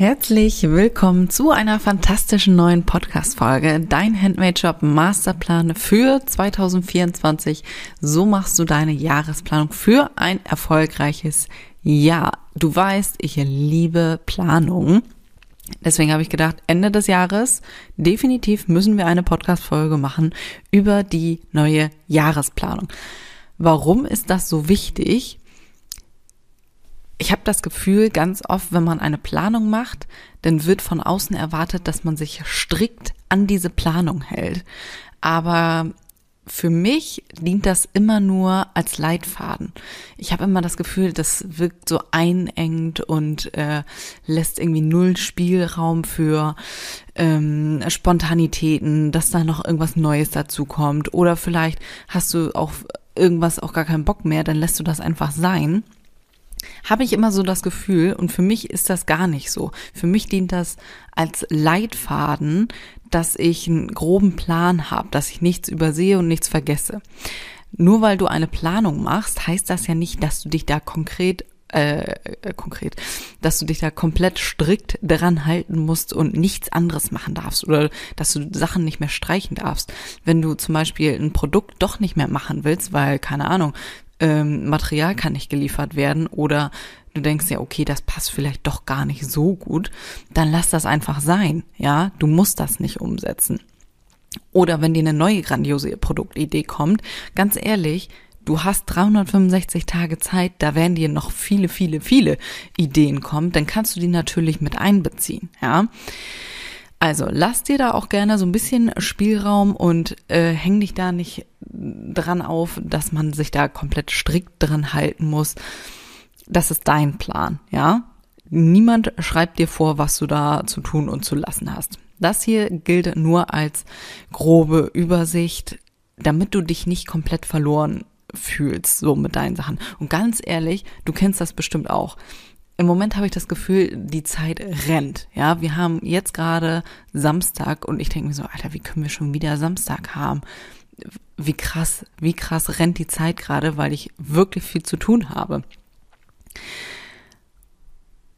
Herzlich willkommen zu einer fantastischen neuen Podcast-Folge. Dein Handmade-Job Masterplan für 2024. So machst du deine Jahresplanung für ein erfolgreiches Jahr. Du weißt, ich liebe Planung. Deswegen habe ich gedacht, Ende des Jahres definitiv müssen wir eine Podcast-Folge machen über die neue Jahresplanung. Warum ist das so wichtig? Ich habe das Gefühl, ganz oft, wenn man eine Planung macht, dann wird von außen erwartet, dass man sich strikt an diese Planung hält. Aber für mich dient das immer nur als Leitfaden. Ich habe immer das Gefühl, das wirkt so einengt und äh, lässt irgendwie null Spielraum für ähm, Spontanitäten, dass da noch irgendwas Neues dazu kommt. Oder vielleicht hast du auf irgendwas auch gar keinen Bock mehr, dann lässt du das einfach sein habe ich immer so das Gefühl, und für mich ist das gar nicht so. Für mich dient das als Leitfaden, dass ich einen groben Plan habe, dass ich nichts übersehe und nichts vergesse. Nur weil du eine Planung machst, heißt das ja nicht, dass du dich da konkret äh, äh, konkret, dass du dich da komplett strikt daran halten musst und nichts anderes machen darfst oder dass du Sachen nicht mehr streichen darfst. Wenn du zum Beispiel ein Produkt doch nicht mehr machen willst, weil, keine Ahnung, ähm, Material kann nicht geliefert werden oder du denkst ja, okay, das passt vielleicht doch gar nicht so gut, dann lass das einfach sein, ja, du musst das nicht umsetzen. Oder wenn dir eine neue grandiose Produktidee kommt, ganz ehrlich, du hast 365 Tage Zeit, da werden dir noch viele, viele, viele Ideen kommen, dann kannst du die natürlich mit einbeziehen, ja. Also lass dir da auch gerne so ein bisschen Spielraum und äh, häng dich da nicht dran auf, dass man sich da komplett strikt dran halten muss. Das ist dein Plan, ja? Niemand schreibt dir vor, was du da zu tun und zu lassen hast. Das hier gilt nur als grobe Übersicht, damit du dich nicht komplett verloren fühlst, so mit deinen Sachen. Und ganz ehrlich, du kennst das bestimmt auch im Moment habe ich das Gefühl, die Zeit rennt. Ja, wir haben jetzt gerade Samstag und ich denke mir so, Alter, wie können wir schon wieder Samstag haben? Wie krass, wie krass rennt die Zeit gerade, weil ich wirklich viel zu tun habe.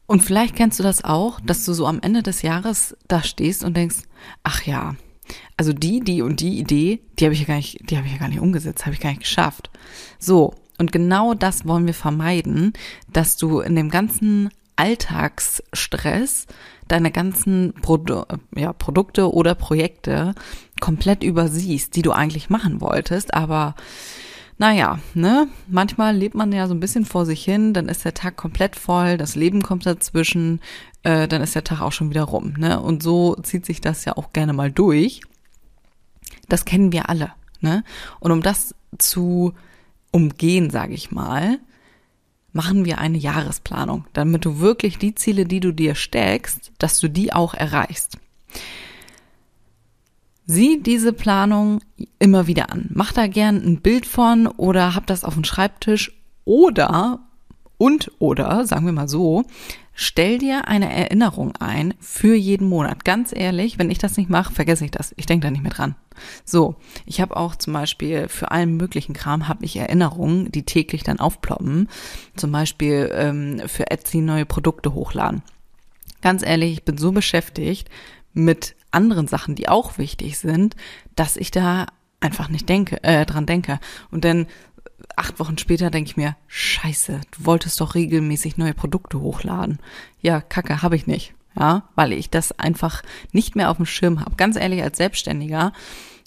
Und vielleicht kennst du das auch, dass du so am Ende des Jahres da stehst und denkst, ach ja, also die, die und die Idee, die habe ich ja gar nicht, die habe ich ja gar nicht umgesetzt, habe ich gar nicht geschafft. So, und genau das wollen wir vermeiden, dass du in dem ganzen Alltagsstress deine ganzen Produ ja, Produkte oder Projekte komplett übersiehst, die du eigentlich machen wolltest, aber naja, ne, manchmal lebt man ja so ein bisschen vor sich hin, dann ist der Tag komplett voll, das Leben kommt dazwischen, äh, dann ist der Tag auch schon wieder rum, ne? Und so zieht sich das ja auch gerne mal durch. Das kennen wir alle, ne? Und um das zu umgehen, sage ich mal, machen wir eine Jahresplanung, damit du wirklich die Ziele, die du dir steckst, dass du die auch erreichst. Sieh diese Planung immer wieder an. Mach da gern ein Bild von oder hab das auf dem Schreibtisch oder und oder, sagen wir mal so, stell dir eine Erinnerung ein für jeden Monat. Ganz ehrlich, wenn ich das nicht mache, vergesse ich das. Ich denke da nicht mehr dran. So, ich habe auch zum Beispiel für allen möglichen Kram habe ich Erinnerungen, die täglich dann aufploppen. Zum Beispiel ähm, für Etsy neue Produkte hochladen. Ganz ehrlich, ich bin so beschäftigt mit anderen Sachen, die auch wichtig sind, dass ich da einfach nicht denke, äh, dran denke. Und dann acht Wochen später denke ich mir, scheiße, du wolltest doch regelmäßig neue Produkte hochladen. Ja, Kacke, habe ich nicht. Ja, weil ich das einfach nicht mehr auf dem Schirm habe. Ganz ehrlich, als Selbstständiger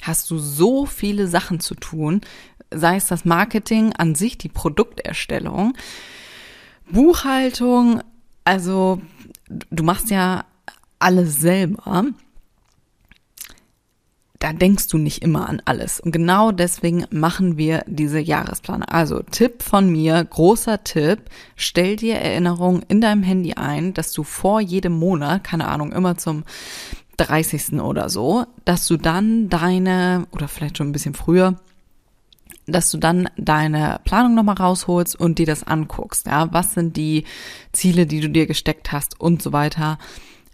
hast du so viele Sachen zu tun, sei es das Marketing an sich, die Produkterstellung, Buchhaltung, also du machst ja alles selber da denkst du nicht immer an alles. Und genau deswegen machen wir diese Jahrespläne. Also Tipp von mir, großer Tipp, stell dir Erinnerungen in deinem Handy ein, dass du vor jedem Monat, keine Ahnung, immer zum 30. oder so, dass du dann deine, oder vielleicht schon ein bisschen früher, dass du dann deine Planung nochmal rausholst und dir das anguckst. Ja, was sind die Ziele, die du dir gesteckt hast und so weiter.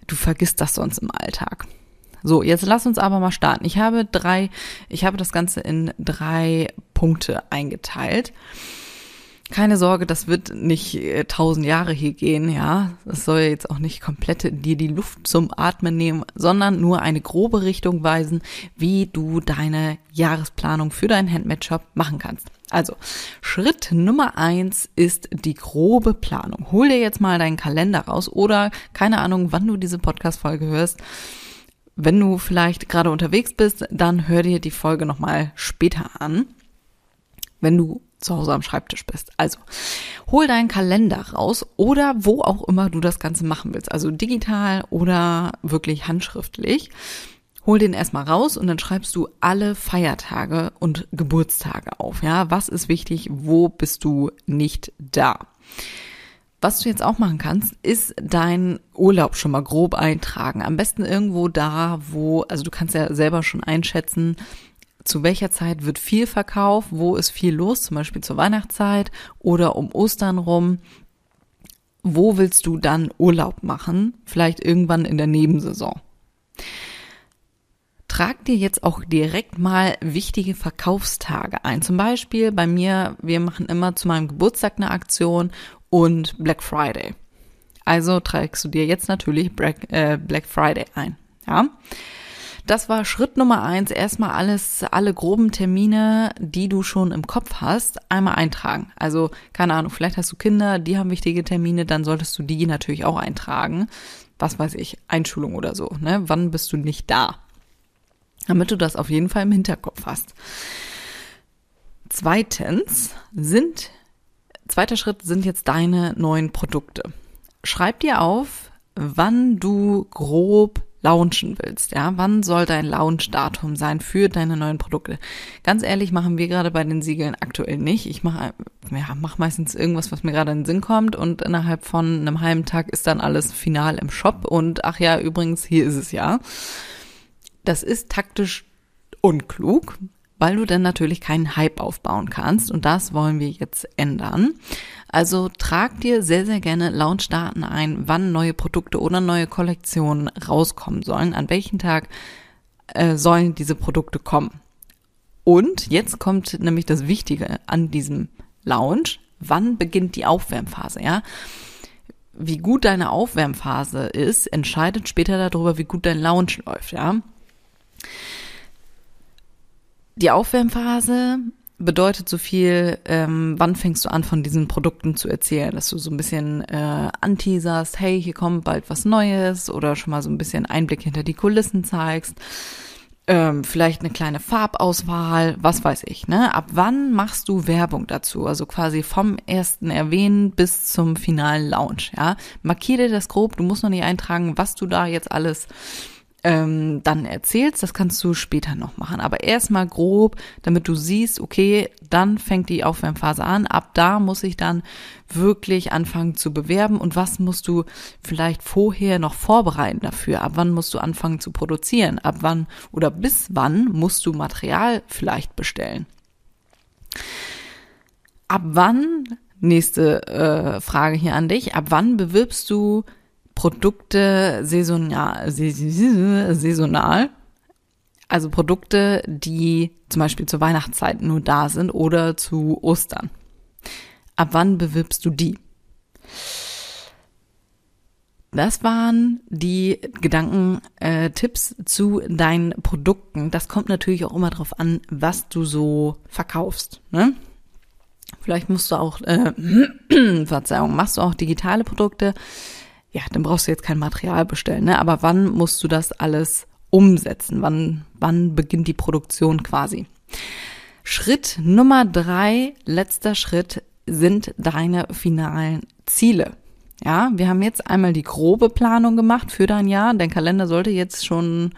Du vergisst das sonst im Alltag. So, jetzt lass uns aber mal starten. Ich habe drei, ich habe das Ganze in drei Punkte eingeteilt. Keine Sorge, das wird nicht äh, tausend Jahre hier gehen, ja. Das soll jetzt auch nicht komplett dir die Luft zum Atmen nehmen, sondern nur eine grobe Richtung weisen, wie du deine Jahresplanung für deinen Handmade-Shop machen kannst. Also, Schritt Nummer eins ist die grobe Planung. Hol dir jetzt mal deinen Kalender raus oder keine Ahnung, wann du diese Podcast-Folge hörst. Wenn du vielleicht gerade unterwegs bist, dann hör dir die Folge nochmal später an. Wenn du zu Hause am Schreibtisch bist. Also hol deinen Kalender raus oder wo auch immer du das Ganze machen willst. Also digital oder wirklich handschriftlich. Hol den erstmal raus und dann schreibst du alle Feiertage und Geburtstage auf. Ja, was ist wichtig? Wo bist du nicht da? Was du jetzt auch machen kannst, ist deinen Urlaub schon mal grob eintragen. Am besten irgendwo da, wo, also du kannst ja selber schon einschätzen, zu welcher Zeit wird viel verkauft, wo ist viel los, zum Beispiel zur Weihnachtszeit oder um Ostern rum. Wo willst du dann Urlaub machen? Vielleicht irgendwann in der Nebensaison. Trag dir jetzt auch direkt mal wichtige Verkaufstage ein. Zum Beispiel bei mir, wir machen immer zu meinem Geburtstag eine Aktion und Black Friday. Also trägst du dir jetzt natürlich Black, äh, Black Friday ein. Ja. Das war Schritt Nummer eins. Erstmal alles, alle groben Termine, die du schon im Kopf hast, einmal eintragen. Also, keine Ahnung, vielleicht hast du Kinder, die haben wichtige Termine, dann solltest du die natürlich auch eintragen. Was weiß ich, Einschulung oder so, ne? Wann bist du nicht da? Damit du das auf jeden Fall im Hinterkopf hast. Zweitens sind, zweiter Schritt sind jetzt deine neuen Produkte. Schreib dir auf, wann du grob launchen willst, ja, wann soll dein Launch-Datum sein für deine neuen Produkte? Ganz ehrlich, machen wir gerade bei den Siegeln aktuell nicht. Ich mache ja, mach meistens irgendwas, was mir gerade in den Sinn kommt und innerhalb von einem halben Tag ist dann alles final im Shop und ach ja, übrigens, hier ist es ja. Das ist taktisch unklug, weil du dann natürlich keinen Hype aufbauen kannst und das wollen wir jetzt ändern. Also trag dir sehr, sehr gerne Launchdaten ein, wann neue Produkte oder neue Kollektionen rauskommen sollen, an welchem Tag äh, sollen diese Produkte kommen. Und jetzt kommt nämlich das Wichtige an diesem Launch. Wann beginnt die Aufwärmphase, ja? Wie gut deine Aufwärmphase ist, entscheidet später darüber, wie gut dein Launch läuft, ja? Die Aufwärmphase bedeutet so viel, ähm, wann fängst du an, von diesen Produkten zu erzählen, dass du so ein bisschen äh, anteaserst, hey, hier kommt bald was Neues oder schon mal so ein bisschen Einblick hinter die Kulissen zeigst. Ähm, vielleicht eine kleine Farbauswahl, was weiß ich, ne? Ab wann machst du Werbung dazu? Also quasi vom ersten Erwähnen bis zum finalen Launch, ja? Markiere das grob, du musst noch nicht eintragen, was du da jetzt alles ähm, dann erzählst, das kannst du später noch machen. Aber erstmal grob, damit du siehst, okay, dann fängt die Aufwärmphase an. Ab da muss ich dann wirklich anfangen zu bewerben und was musst du vielleicht vorher noch vorbereiten dafür? Ab wann musst du anfangen zu produzieren? Ab wann oder bis wann musst du Material vielleicht bestellen? Ab wann, nächste äh, Frage hier an dich, ab wann bewirbst du Produkte saisonal, saisonal, also Produkte, die zum Beispiel zur Weihnachtszeit nur da sind oder zu Ostern. Ab wann bewirbst du die? Das waren die Gedankentipps äh, zu deinen Produkten. Das kommt natürlich auch immer darauf an, was du so verkaufst. Ne? Vielleicht musst du auch, äh, Verzeihung, machst du auch digitale Produkte ja, dann brauchst du jetzt kein Material bestellen, ne? Aber wann musst du das alles umsetzen? Wann, wann beginnt die Produktion quasi? Schritt Nummer drei, letzter Schritt, sind deine finalen Ziele. Ja, wir haben jetzt einmal die grobe Planung gemacht für dein Jahr. Dein Kalender sollte jetzt schon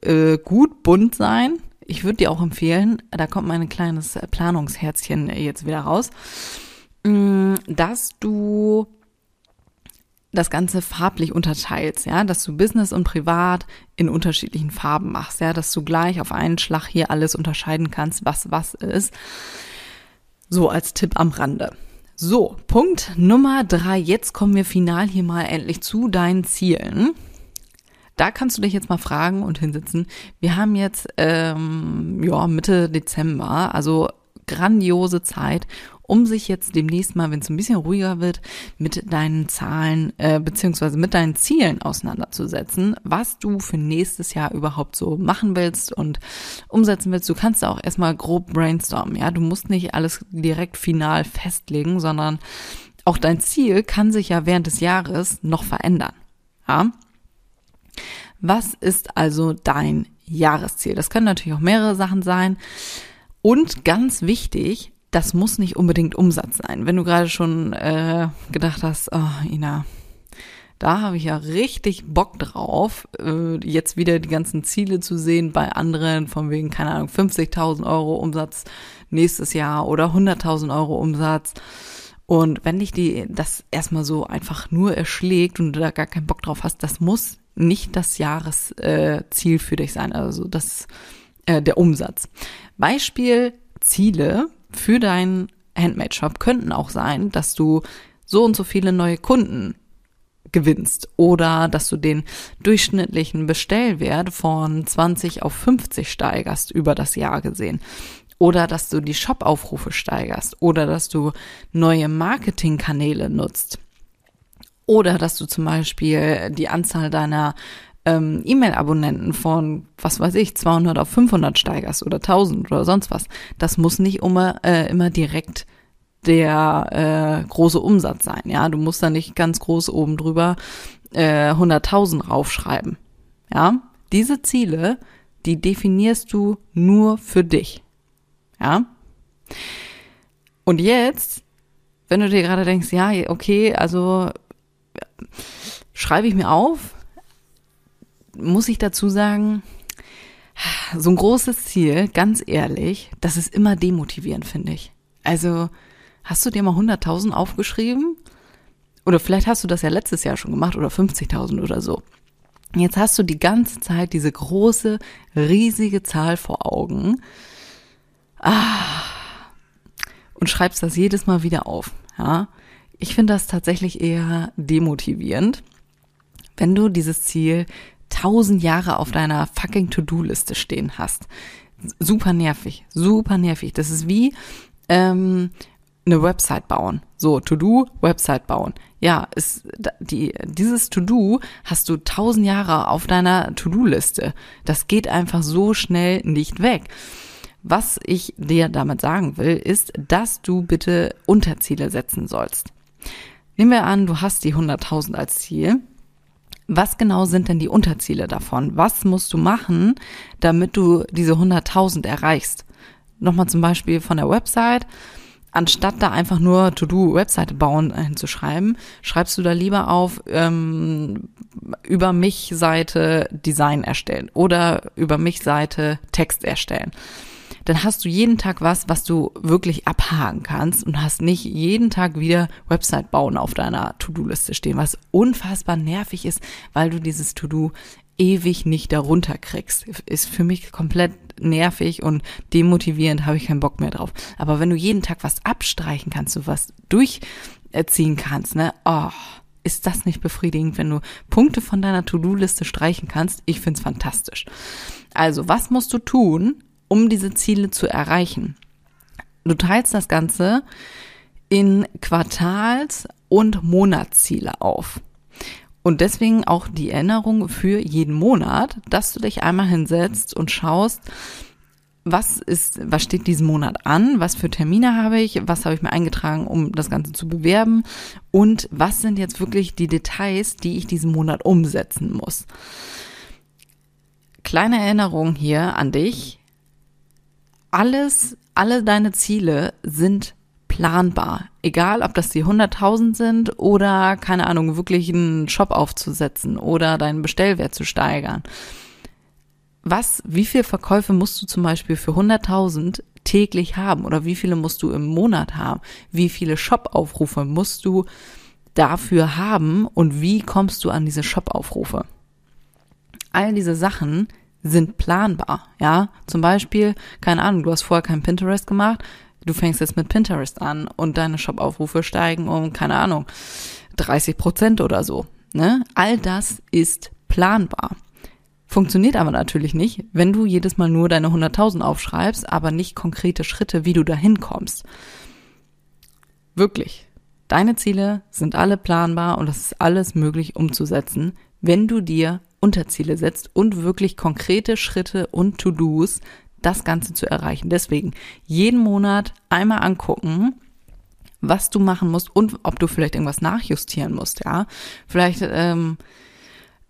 äh, gut bunt sein. Ich würde dir auch empfehlen, da kommt mein kleines Planungsherzchen jetzt wieder raus, mm, dass du das Ganze farblich unterteilst, ja, dass du Business und Privat in unterschiedlichen Farben machst, ja, dass du gleich auf einen Schlag hier alles unterscheiden kannst, was was ist. So als Tipp am Rande. So, Punkt Nummer drei. Jetzt kommen wir final hier mal endlich zu deinen Zielen. Da kannst du dich jetzt mal fragen und hinsetzen. Wir haben jetzt ähm, ja Mitte Dezember, also grandiose Zeit, um sich jetzt demnächst mal, wenn es ein bisschen ruhiger wird, mit deinen Zahlen äh, beziehungsweise mit deinen Zielen auseinanderzusetzen, was du für nächstes Jahr überhaupt so machen willst und umsetzen willst. Du kannst auch erstmal grob brainstormen, ja. Du musst nicht alles direkt final festlegen, sondern auch dein Ziel kann sich ja während des Jahres noch verändern. Ja. Was ist also dein Jahresziel? Das können natürlich auch mehrere Sachen sein. Und ganz wichtig, das muss nicht unbedingt Umsatz sein. Wenn du gerade schon äh, gedacht hast, oh, Ina, da habe ich ja richtig Bock drauf, äh, jetzt wieder die ganzen Ziele zu sehen bei anderen, von wegen, keine Ahnung, 50.000 Euro Umsatz nächstes Jahr oder 100.000 Euro Umsatz. Und wenn dich die das erstmal so einfach nur erschlägt und du da gar keinen Bock drauf hast, das muss nicht das Jahresziel äh, für dich sein. Also das äh, der Umsatz. Beispiel Ziele für deinen Handmade-Shop könnten auch sein, dass du so und so viele neue Kunden gewinnst oder dass du den durchschnittlichen Bestellwert von 20 auf 50 steigerst über das Jahr gesehen. Oder dass du die Shop-Aufrufe steigerst oder dass du neue Marketingkanäle nutzt. Oder dass du zum Beispiel die Anzahl deiner ähm, E-Mail-Abonnenten von, was weiß ich, 200 auf 500 steigerst oder 1000 oder sonst was. Das muss nicht immer, äh, immer direkt der äh, große Umsatz sein. Ja, du musst da nicht ganz groß oben drüber äh, 100.000 raufschreiben. Ja, diese Ziele, die definierst du nur für dich. Ja. Und jetzt, wenn du dir gerade denkst, ja, okay, also schreibe ich mir auf, muss ich dazu sagen, so ein großes Ziel, ganz ehrlich, das ist immer demotivierend, finde ich. Also, hast du dir mal 100.000 aufgeschrieben? Oder vielleicht hast du das ja letztes Jahr schon gemacht oder 50.000 oder so. Jetzt hast du die ganze Zeit diese große, riesige Zahl vor Augen. Ah, und schreibst das jedes Mal wieder auf. Ja, ich finde das tatsächlich eher demotivierend, wenn du dieses Ziel tausend Jahre auf deiner fucking To-Do-Liste stehen hast. Super nervig, super nervig. Das ist wie ähm, eine Website bauen. So, To-Do, Website bauen. Ja, ist die, dieses To-Do hast du tausend Jahre auf deiner To-Do-Liste. Das geht einfach so schnell nicht weg. Was ich dir damit sagen will, ist, dass du bitte Unterziele setzen sollst. Nehmen wir an, du hast die 100.000 als Ziel was genau sind denn die Unterziele davon? Was musst du machen, damit du diese 100.000 erreichst? Nochmal zum Beispiel von der Website. Anstatt da einfach nur To-Do-Webseite bauen hinzuschreiben, schreibst du da lieber auf ähm, über mich Seite Design erstellen oder über mich Seite Text erstellen dann hast du jeden Tag was, was du wirklich abhaken kannst und hast nicht jeden Tag wieder Website bauen auf deiner To-Do-Liste stehen, was unfassbar nervig ist, weil du dieses To-Do ewig nicht darunter kriegst. Ist für mich komplett nervig und demotivierend, habe ich keinen Bock mehr drauf. Aber wenn du jeden Tag was abstreichen kannst, du was durchziehen kannst, ne, oh, ist das nicht befriedigend, wenn du Punkte von deiner To-Do-Liste streichen kannst? Ich find's fantastisch. Also, was musst du tun, um diese Ziele zu erreichen. Du teilst das Ganze in Quartals- und Monatsziele auf. Und deswegen auch die Erinnerung für jeden Monat, dass du dich einmal hinsetzt und schaust, was ist, was steht diesen Monat an, was für Termine habe ich, was habe ich mir eingetragen, um das Ganze zu bewerben und was sind jetzt wirklich die Details, die ich diesen Monat umsetzen muss. Kleine Erinnerung hier an dich alles, alle deine Ziele sind planbar. Egal, ob das die 100.000 sind oder, keine Ahnung, wirklich einen Shop aufzusetzen oder deinen Bestellwert zu steigern. Was, wie viele Verkäufe musst du zum Beispiel für 100.000 täglich haben oder wie viele musst du im Monat haben? Wie viele Shop-Aufrufe musst du dafür haben und wie kommst du an diese Shop-Aufrufe? All diese Sachen sind planbar, ja. Zum Beispiel, keine Ahnung, du hast vorher kein Pinterest gemacht, du fängst jetzt mit Pinterest an und deine Shop-Aufrufe steigen um, keine Ahnung, 30 Prozent oder so, ne? All das ist planbar. Funktioniert aber natürlich nicht, wenn du jedes Mal nur deine 100.000 aufschreibst, aber nicht konkrete Schritte, wie du dahin kommst. Wirklich. Deine Ziele sind alle planbar und es ist alles möglich umzusetzen, wenn du dir Unterziele setzt und wirklich konkrete Schritte und To-Dos, das Ganze zu erreichen. Deswegen jeden Monat einmal angucken, was du machen musst und ob du vielleicht irgendwas nachjustieren musst, ja. Vielleicht ähm,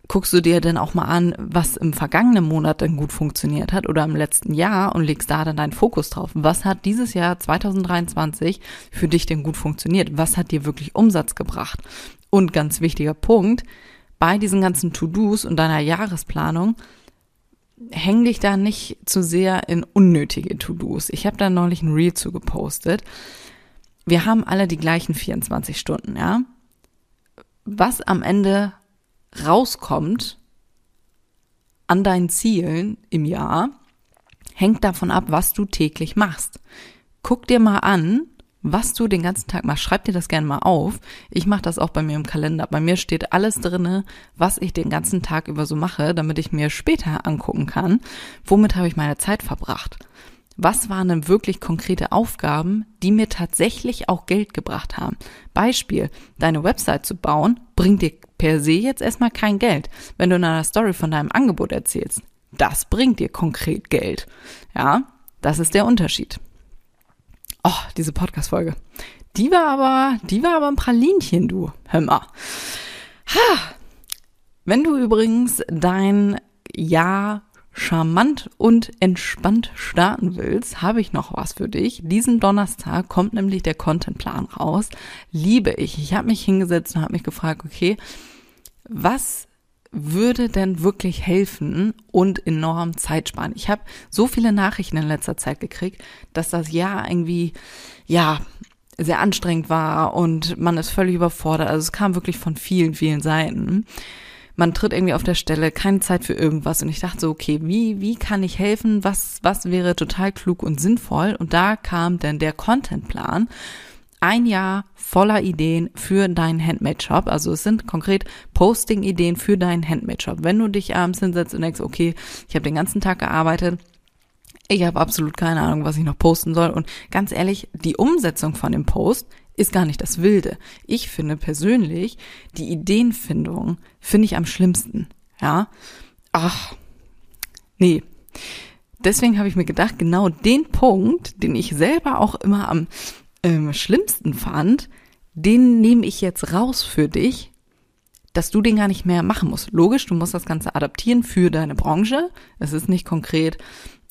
guckst du dir dann auch mal an, was im vergangenen Monat dann gut funktioniert hat oder im letzten Jahr und legst da dann deinen Fokus drauf. Was hat dieses Jahr 2023 für dich denn gut funktioniert? Was hat dir wirklich Umsatz gebracht? Und ganz wichtiger Punkt, bei diesen ganzen To-Dos und deiner Jahresplanung, häng dich da nicht zu sehr in unnötige To-Dos. Ich habe da neulich ein Reel zu gepostet. Wir haben alle die gleichen 24 Stunden, ja? Was am Ende rauskommt an deinen Zielen im Jahr, hängt davon ab, was du täglich machst. Guck dir mal an, was du den ganzen Tag machst. Schreib dir das gerne mal auf. Ich mache das auch bei mir im Kalender. Bei mir steht alles drinne, was ich den ganzen Tag über so mache, damit ich mir später angucken kann, womit habe ich meine Zeit verbracht. Was waren denn wirklich konkrete Aufgaben, die mir tatsächlich auch Geld gebracht haben? Beispiel, deine Website zu bauen, bringt dir per se jetzt erstmal kein Geld. Wenn du in einer Story von deinem Angebot erzählst, das bringt dir konkret Geld. Ja, das ist der Unterschied. Oh, diese Podcast-Folge. Die war aber, die war aber ein Pralinchen, du. Hör mal. Ha. Wenn du übrigens dein Jahr charmant und entspannt starten willst, habe ich noch was für dich. Diesen Donnerstag kommt nämlich der Contentplan raus. Liebe ich. Ich habe mich hingesetzt und habe mich gefragt, okay, was würde denn wirklich helfen und enorm Zeit sparen. Ich habe so viele Nachrichten in letzter Zeit gekriegt, dass das Jahr irgendwie, ja, sehr anstrengend war und man ist völlig überfordert. Also es kam wirklich von vielen, vielen Seiten. Man tritt irgendwie auf der Stelle, keine Zeit für irgendwas. Und ich dachte so, okay, wie, wie kann ich helfen? Was, was wäre total klug und sinnvoll? Und da kam dann der Contentplan ein Jahr voller Ideen für deinen Handmade-Shop. Also es sind konkret Posting-Ideen für deinen Handmade-Shop. Wenn du dich abends hinsetzt und denkst, okay, ich habe den ganzen Tag gearbeitet, ich habe absolut keine Ahnung, was ich noch posten soll. Und ganz ehrlich, die Umsetzung von dem Post ist gar nicht das Wilde. Ich finde persönlich, die Ideenfindung finde ich am schlimmsten. Ja. Ach, nee. Deswegen habe ich mir gedacht, genau den Punkt, den ich selber auch immer am ähm, schlimmsten fand, den nehme ich jetzt raus für dich, dass du den gar nicht mehr machen musst. Logisch, du musst das Ganze adaptieren für deine Branche. Es ist nicht konkret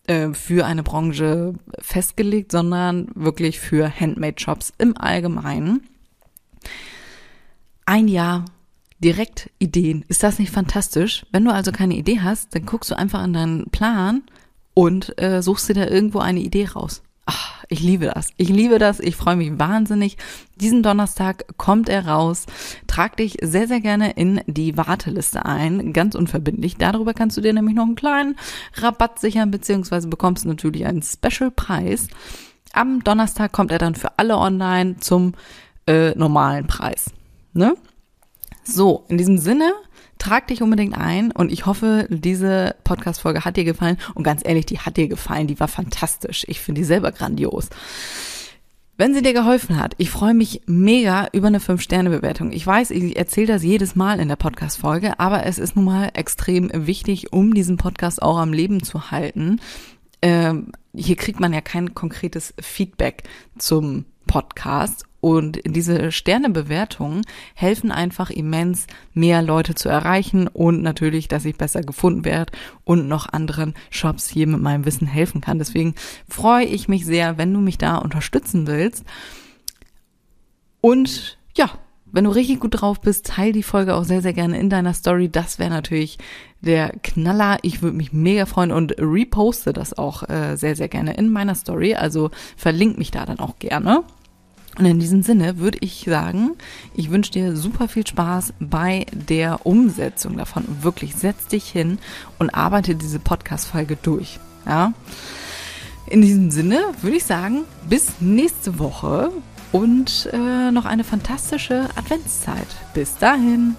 äh, für eine Branche festgelegt, sondern wirklich für Handmade-Shops im Allgemeinen. Ein Jahr direkt Ideen. Ist das nicht fantastisch? Wenn du also keine Idee hast, dann guckst du einfach in deinen Plan und äh, suchst dir da irgendwo eine Idee raus. Ach, ich liebe das. Ich liebe das. Ich freue mich wahnsinnig. Diesen Donnerstag kommt er raus. Trag dich sehr, sehr gerne in die Warteliste ein. Ganz unverbindlich. Darüber kannst du dir nämlich noch einen kleinen Rabatt sichern, beziehungsweise bekommst natürlich einen Special-Preis. Am Donnerstag kommt er dann für alle online zum äh, normalen Preis. Ne? So, in diesem Sinne, trag dich unbedingt ein und ich hoffe, diese Podcast-Folge hat dir gefallen. Und ganz ehrlich, die hat dir gefallen, die war fantastisch. Ich finde die selber grandios. Wenn sie dir geholfen hat, ich freue mich mega über eine 5-Sterne-Bewertung. Ich weiß, ich erzähle das jedes Mal in der Podcast-Folge, aber es ist nun mal extrem wichtig, um diesen Podcast auch am Leben zu halten. Ähm, hier kriegt man ja kein konkretes Feedback zum Podcast und diese Sternebewertungen helfen einfach immens, mehr Leute zu erreichen und natürlich, dass ich besser gefunden werde und noch anderen Shops hier mit meinem Wissen helfen kann. Deswegen freue ich mich sehr, wenn du mich da unterstützen willst. Und ja, wenn du richtig gut drauf bist, teil die Folge auch sehr, sehr gerne in deiner Story. Das wäre natürlich der Knaller. Ich würde mich mega freuen und reposte das auch äh, sehr, sehr gerne in meiner Story. Also verlink mich da dann auch gerne. Und in diesem Sinne würde ich sagen, ich wünsche dir super viel Spaß bei der Umsetzung davon. wirklich, setz dich hin und arbeite diese Podcast-Folge durch. Ja. In diesem Sinne würde ich sagen, bis nächste Woche und äh, noch eine fantastische Adventszeit. Bis dahin.